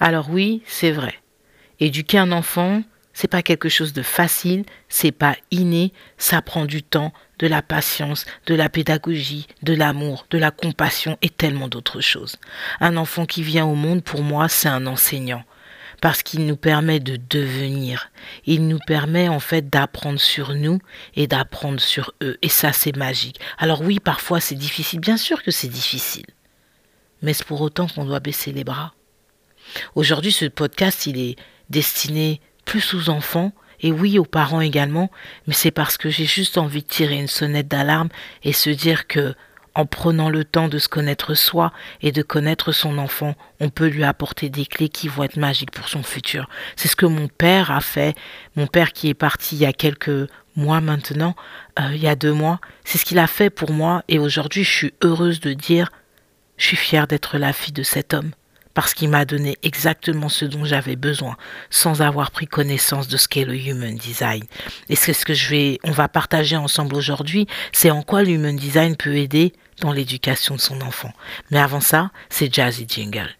Alors oui, c'est vrai. Éduquer un enfant, c'est pas quelque chose de facile, c'est pas inné, ça prend du temps, de la patience, de la pédagogie, de l'amour, de la compassion et tellement d'autres choses. Un enfant qui vient au monde, pour moi, c'est un enseignant parce qu'il nous permet de devenir. Il nous permet en fait d'apprendre sur nous et d'apprendre sur eux. Et ça, c'est magique. Alors oui, parfois c'est difficile. Bien sûr que c'est difficile. Mais c'est pour autant qu'on doit baisser les bras. Aujourd'hui, ce podcast, il est destiné plus aux enfants et oui aux parents également, mais c'est parce que j'ai juste envie de tirer une sonnette d'alarme et se dire que en prenant le temps de se connaître soi et de connaître son enfant, on peut lui apporter des clés qui vont être magiques pour son futur. C'est ce que mon père a fait, mon père qui est parti il y a quelques mois maintenant, euh, il y a deux mois, c'est ce qu'il a fait pour moi et aujourd'hui je suis heureuse de dire, je suis fière d'être la fille de cet homme parce qu'il m'a donné exactement ce dont j'avais besoin, sans avoir pris connaissance de ce qu'est le human design. Et c'est ce que je vais, on va partager ensemble aujourd'hui, c'est en quoi l'human design peut aider dans l'éducation de son enfant. Mais avant ça, c'est Jazzy Jingle.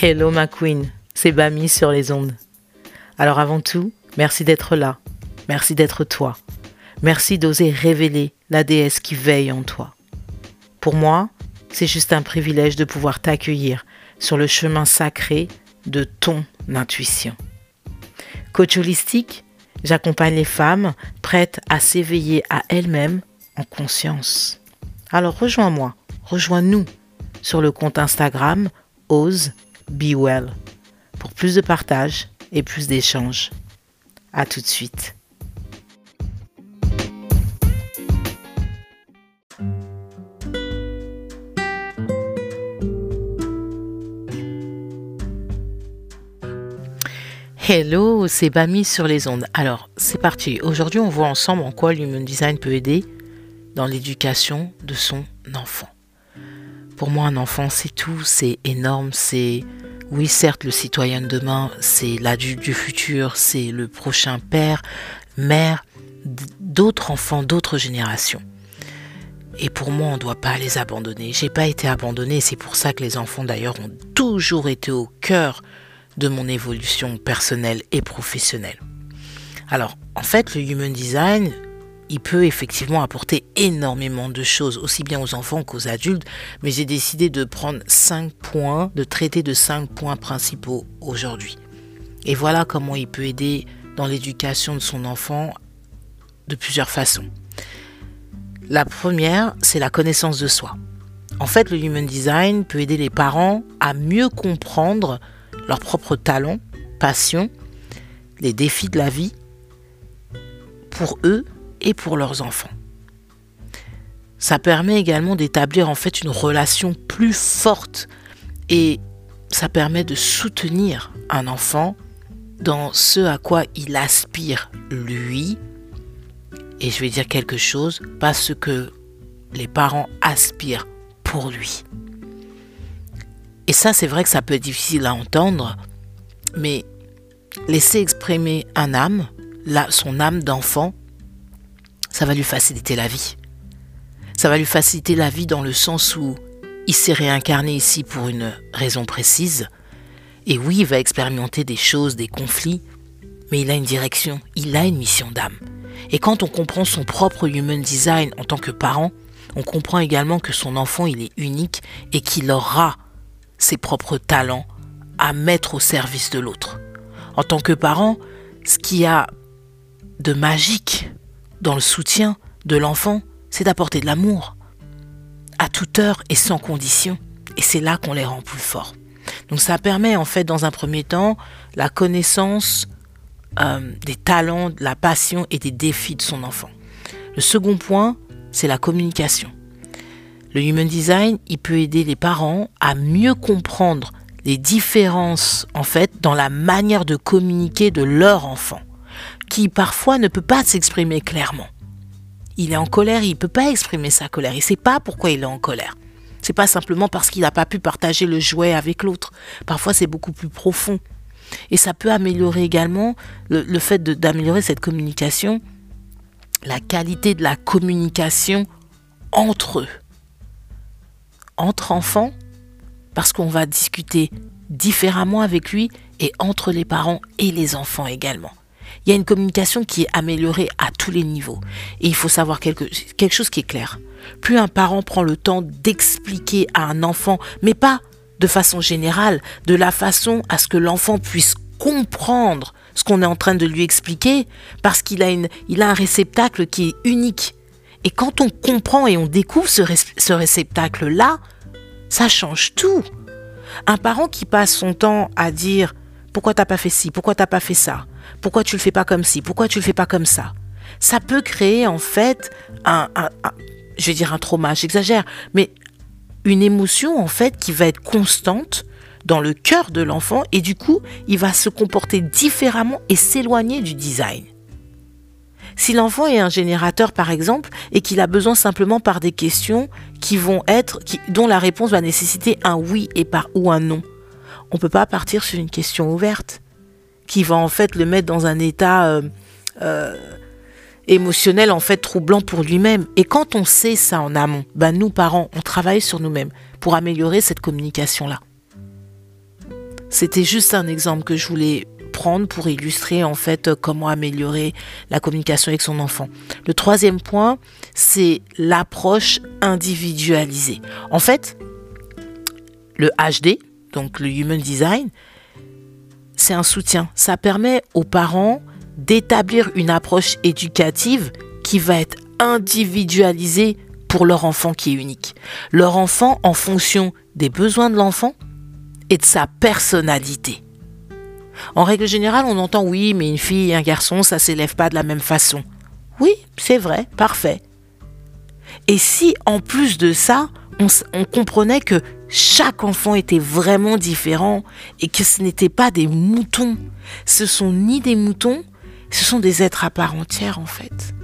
Hello ma queen, c'est Bami sur les ondes. Alors avant tout, merci d'être là, merci d'être toi, merci d'oser révéler la déesse qui veille en toi. Pour moi, c'est juste un privilège de pouvoir t'accueillir sur le chemin sacré de ton intuition. Coach holistique, j'accompagne les femmes prêtes à s'éveiller à elles-mêmes en conscience. Alors rejoins-moi, rejoins-nous sur le compte Instagram Ose Be Well pour plus de partage et plus d'échanges. À tout de suite. Hello, c'est Bami sur les ondes. Alors, c'est parti. Aujourd'hui, on voit ensemble en quoi l'human design peut aider dans l'éducation de son enfant. Pour moi, un enfant, c'est tout, c'est énorme, c'est... Oui, certes, le citoyen de demain, c'est l'adulte du futur, c'est le prochain père, mère, d'autres enfants, d'autres générations. Et pour moi, on ne doit pas les abandonner. J'ai pas été abandonnée, c'est pour ça que les enfants d'ailleurs ont toujours été au cœur de mon évolution personnelle et professionnelle. Alors, en fait, le Human Design, il peut effectivement apporter énormément de choses, aussi bien aux enfants qu'aux adultes, mais j'ai décidé de prendre cinq points, de traiter de cinq points principaux aujourd'hui. Et voilà comment il peut aider dans l'éducation de son enfant de plusieurs façons. La première, c'est la connaissance de soi. En fait, le Human Design peut aider les parents à mieux comprendre leurs propres talents, passions, les défis de la vie pour eux et pour leurs enfants. Ça permet également d'établir en fait une relation plus forte et ça permet de soutenir un enfant dans ce à quoi il aspire lui. Et je vais dire quelque chose, pas ce que les parents aspirent pour lui. Et ça, c'est vrai que ça peut être difficile à entendre, mais laisser exprimer un âme, son âme d'enfant, ça va lui faciliter la vie. Ça va lui faciliter la vie dans le sens où il s'est réincarné ici pour une raison précise. Et oui, il va expérimenter des choses, des conflits, mais il a une direction, il a une mission d'âme. Et quand on comprend son propre human design en tant que parent, on comprend également que son enfant, il est unique et qu'il aura ses propres talents à mettre au service de l'autre. En tant que parent, ce qu'il y a de magique dans le soutien de l'enfant, c'est d'apporter de l'amour à toute heure et sans condition. Et c'est là qu'on les rend plus forts. Donc ça permet en fait dans un premier temps la connaissance euh, des talents, de la passion et des défis de son enfant. Le second point, c'est la communication. Le Human Design, il peut aider les parents à mieux comprendre les différences en fait dans la manière de communiquer de leur enfant, qui parfois ne peut pas s'exprimer clairement. Il est en colère, il ne peut pas exprimer sa colère, il ne sait pas pourquoi il est en colère. C'est pas simplement parce qu'il n'a pas pu partager le jouet avec l'autre. Parfois c'est beaucoup plus profond. Et ça peut améliorer également le, le fait d'améliorer cette communication, la qualité de la communication entre eux. Entre enfants, parce qu'on va discuter différemment avec lui et entre les parents et les enfants également. Il y a une communication qui est améliorée à tous les niveaux. Et il faut savoir quelque, quelque chose qui est clair. Plus un parent prend le temps d'expliquer à un enfant, mais pas de façon générale, de la façon à ce que l'enfant puisse comprendre ce qu'on est en train de lui expliquer, parce qu'il a, une, il a un réceptacle qui est unique. Et quand on comprend et on découvre ce, ce réceptacle-là, ça change tout. Un parent qui passe son temps à dire pourquoi t'as pas fait ci, pourquoi t'as pas fait ça, pourquoi tu le fais pas comme ci, pourquoi tu le fais pas comme ça, ça peut créer en fait un, je vais dire un trauma, j'exagère, mais une émotion en fait qui va être constante dans le cœur de l'enfant et du coup il va se comporter différemment et s'éloigner du design. Si l'enfant est un générateur par exemple et qu'il a besoin simplement par des questions qui vont être, dont la réponse va nécessiter un oui et par ou un non, on ne peut pas partir sur une question ouverte qui va en fait le mettre dans un état euh, euh, émotionnel en fait troublant pour lui-même. Et quand on sait ça en amont, ben nous parents, on travaille sur nous-mêmes pour améliorer cette communication-là. C'était juste un exemple que je voulais pour illustrer en fait comment améliorer la communication avec son enfant. Le troisième point, c'est l'approche individualisée. En fait, le HD, donc le Human Design, c'est un soutien. Ça permet aux parents d'établir une approche éducative qui va être individualisée pour leur enfant qui est unique. Leur enfant en fonction des besoins de l'enfant et de sa personnalité. En règle générale, on entend oui, mais une fille et un garçon, ça s'élève pas de la même façon. Oui, c'est vrai, parfait. Et si en plus de ça, on, comprenait que chaque enfant était vraiment différent et que ce n'étaient pas des moutons, ce sont ni des moutons, ce sont des êtres à part entière en fait.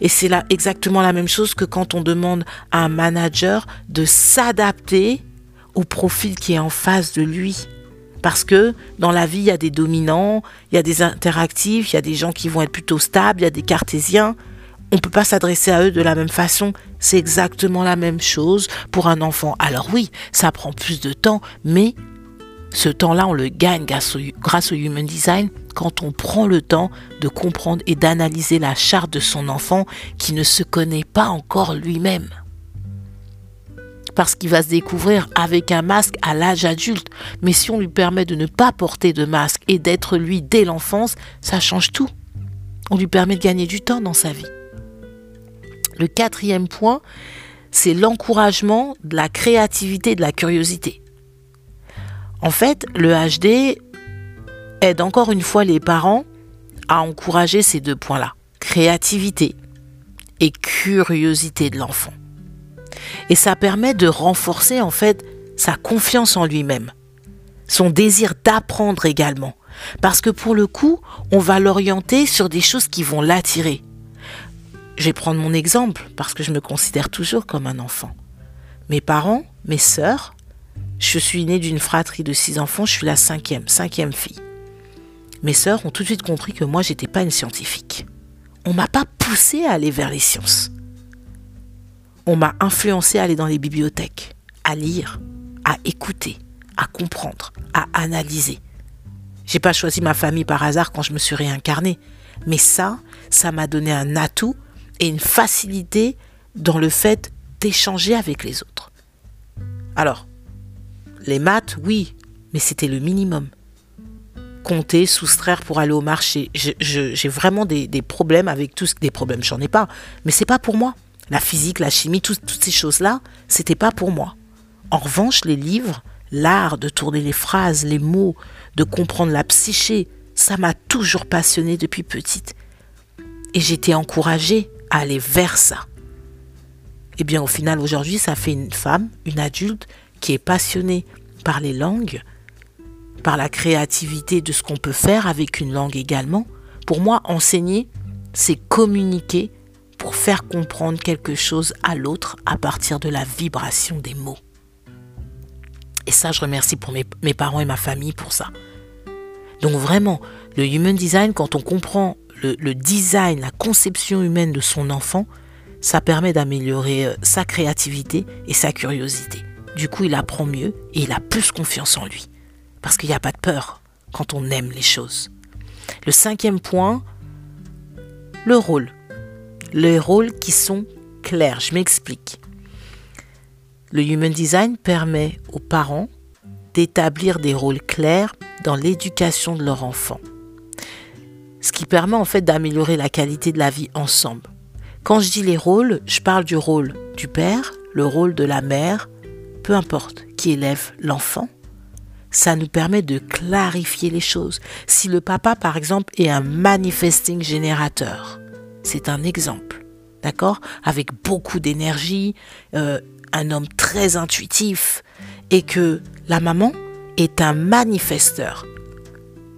Et c'est là exactement la même chose que quand on demande à un manager de s'adapter au profil qui est en face de lui. Parce que dans la vie, il y a des dominants, il y a des interactifs, il y a des gens qui vont être plutôt stables, il y a des cartésiens. On ne peut pas s'adresser à eux de la même façon. C'est exactement la même chose pour un enfant. Alors oui, ça prend plus de temps, mais ce temps-là, on le gagne grâce au, Human Design quand on prend le temps de comprendre et d'analyser la charte de son enfant qui ne se connaît pas encore lui-même parce qu'il va se découvrir avec un masque à l'âge adulte. Mais si on lui permet de ne pas porter de masque et d'être lui dès l'enfance, ça change tout. On lui permet de gagner du temps dans sa vie. Le quatrième point, c'est l'encouragement de la créativité, de la curiosité. En fait, le HD aide encore une fois les parents à encourager ces deux points-là, créativité et curiosité de l'enfant. Et ça permet de renforcer en fait sa confiance en lui-même, son désir d'apprendre également. Parce que pour le coup, on va l'orienter sur des choses qui vont l'attirer. Je vais prendre mon exemple parce que je me considère toujours comme un enfant. Mes parents, mes sœurs, je suis née d'une fratrie de six enfants, je suis la cinquième, cinquième fille. Mes sœurs ont tout de suite compris que moi, j'étais pas une scientifique. On m'a pas poussé à aller vers les sciences on m'a influencé à aller dans les bibliothèques, à lire, à écouter, à comprendre, à analyser. J'ai pas choisi ma famille par hasard quand je me suis réincarnée, mais ça, ça m'a donné un atout et une facilité dans le fait d'échanger avec les autres. Alors, les maths, oui, mais c'était le minimum. Compter, soustraire pour aller au marché. J'ai vraiment des, des, problèmes avec tous. Des problèmes, j'en ai pas. Mais c'est pas pour moi. La physique, la chimie, toutes ces choses-là, c'était pas pour moi. En revanche, les livres, l'art de tourner les phrases, les mots, de comprendre la psyché, ça m'a toujours passionné depuis petite. Et j'étais encouragée à aller vers ça. Eh bien au final aujourd'hui, ça fait une femme, une adulte qui est passionnée par les langues, par la créativité de ce qu'on peut faire avec une langue également. Pour moi, enseigner, c'est communiquer faire comprendre quelque chose à l'autre à partir de la vibration des mots. Et ça, je remercie pour mes, parents et ma famille pour ça. Donc vraiment, le Human Design, quand on comprend le, design, la conception humaine de son enfant, ça permet d'améliorer euh, sa créativité et sa curiosité. Du coup, il apprend mieux et il a plus confiance en lui. Parce qu'il n'y a pas de peur quand on aime les choses. Le cinquième point, le rôle. Les rôles qui sont clairs. Je m'explique. Le Human Design permet aux parents d'établir des rôles clairs dans l'éducation de leur enfant. Ce qui permet en fait d'améliorer la qualité de la vie ensemble. Quand je dis les rôles, je parle du rôle du père, le rôle de la mère, peu importe qui élève l'enfant. Ça nous permet de clarifier les choses. Si le papa, par exemple, est un manifesting générateur, c'est un exemple, d'accord? Avec beaucoup d'énergie, euh, un homme très intuitif, et que la maman est un manifesteur,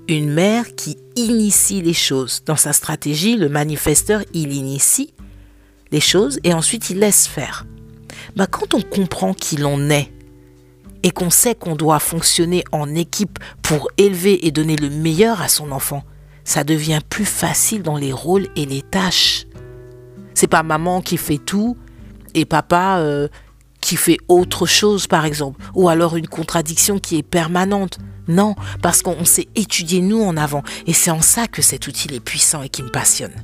une mère qui initie les choses. Dans sa stratégie, le manifesteur, il initie, les choses et ensuite il laisse faire. Bah, quand on comprend qu'il en est et qu'on sait qu'on doit fonctionner en équipe pour élever et donner le meilleur à son enfant, ça devient plus facile dans les rôles et les tâches. C'est pas maman qui fait tout et papa euh, qui fait autre chose par exemple, ou alors une contradiction qui est permanente. Non, parce qu'on s'est étudié nous en avant et c'est en ça que cet outil est puissant et qui me passionne.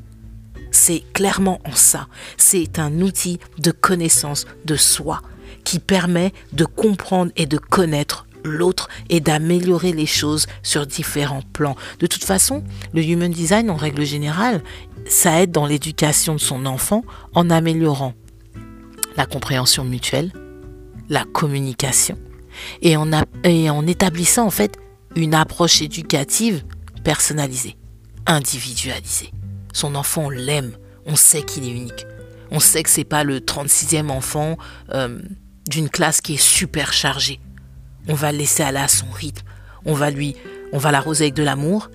C'est clairement en ça. C'est un outil de connaissance de soi qui permet de comprendre et de connaître l'autre et d'améliorer les choses sur différents plans. De toute façon, le Human Design, en règle générale, ça aide dans l'éducation de son enfant en améliorant la compréhension mutuelle, la communication et en, établissant en fait une approche éducative personnalisée, individualisée. Son enfant, l'aime. On sait qu'il est unique. On sait que c'est pas le 36e enfant euh, d'une classe qui est super chargée. On va laisser aller à son rythme. On va lui, on va l'arroser avec de l'amour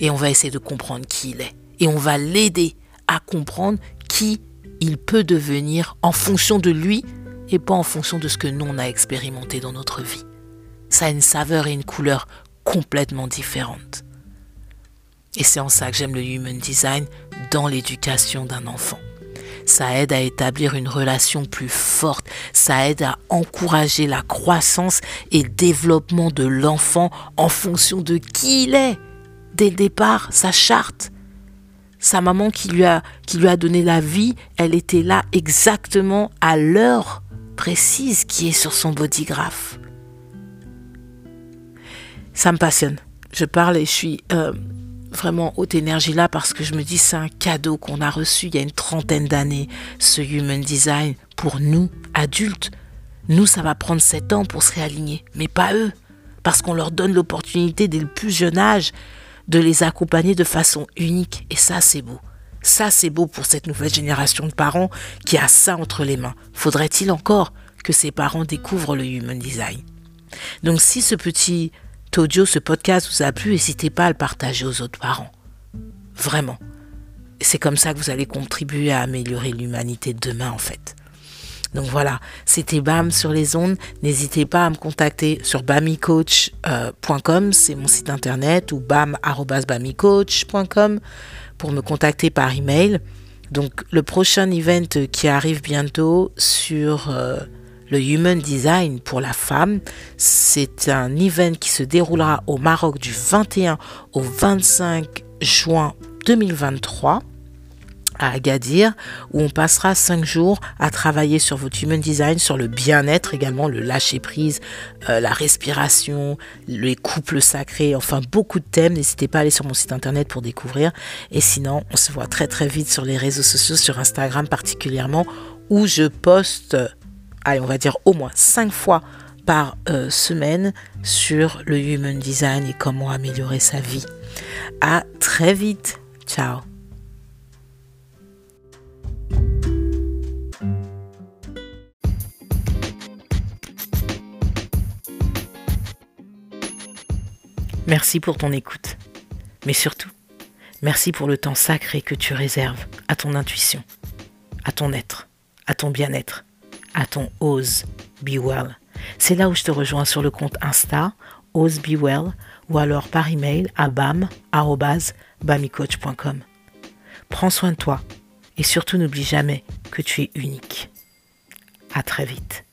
et on va essayer de comprendre qui il est. Et on va l'aider à comprendre qui il peut devenir en fonction de lui et pas en fonction de ce que nous on a expérimenté dans notre vie. Ça a une saveur et une couleur complètement différentes. Et c'est en ça que j'aime le Human Design dans l'éducation d'un enfant. Ça aide à établir une relation plus forte, ça aide à encourager la croissance et développement de l'enfant en fonction de qui il est. Dès le départ, sa charte. Sa maman qui lui a, qui lui a donné la vie, elle était là exactement à l'heure précise qui est sur son bodygraph. Ça me passionne. Je parle et je suis euh, vraiment haute énergie là parce que je me dis c'est un cadeau qu'on a reçu il y a une trentaine d'années, ce Human Design, pour nous, adultes. Nous, ça va prendre sept ans pour se réaligner, mais pas eux, parce qu'on leur donne l'opportunité dès le plus jeune âge de les accompagner de façon unique. Et ça, c'est beau. Ça, c'est beau pour cette nouvelle génération de parents qui a ça entre les mains. Faudrait-il encore que ces parents découvrent le Human Design? Donc si ce petit audio, ce podcast vous a plu, n'hésitez pas à le partager aux autres parents. Vraiment. C'est comme ça que vous allez contribuer à améliorer l'humanité de demain en fait. Donc voilà, c'était BAM sur les ondes. N'hésitez pas à me contacter sur bamicoach.com, c'est mon site internet, ou bam.bamicoach.com pour me contacter par email. Donc le prochain event qui arrive bientôt sur... Euh, le Human Design pour la femme. C'est un event qui se déroulera au Maroc du 21 au 25 juin 2023 à Agadir, où on passera cinq jours à travailler sur votre human design, sur le bien-être également, le lâcher prise, euh, la respiration, les couples sacrés, enfin beaucoup de thèmes. N'hésitez pas à aller sur mon site internet pour découvrir. Et sinon, on se voit très très vite sur les réseaux sociaux, sur Instagram particulièrement, où je poste allez, on va dire au moins 5 fois par euh, semaine sur le Human Design et comment améliorer sa vie. À très vite. Ciao. Merci pour ton écoute. Mais surtout, merci pour le temps sacré que tu réserves à ton intuition, à ton être, à ton bien-être à ton Ose Be Well. C'est là où je te rejoins sur le compte Insta, Ose Be Well, ou alors par email à bam.bamicoach.com. Prends soin de toi Et surtout, n'oublie jamais que tu es unique. À très vite.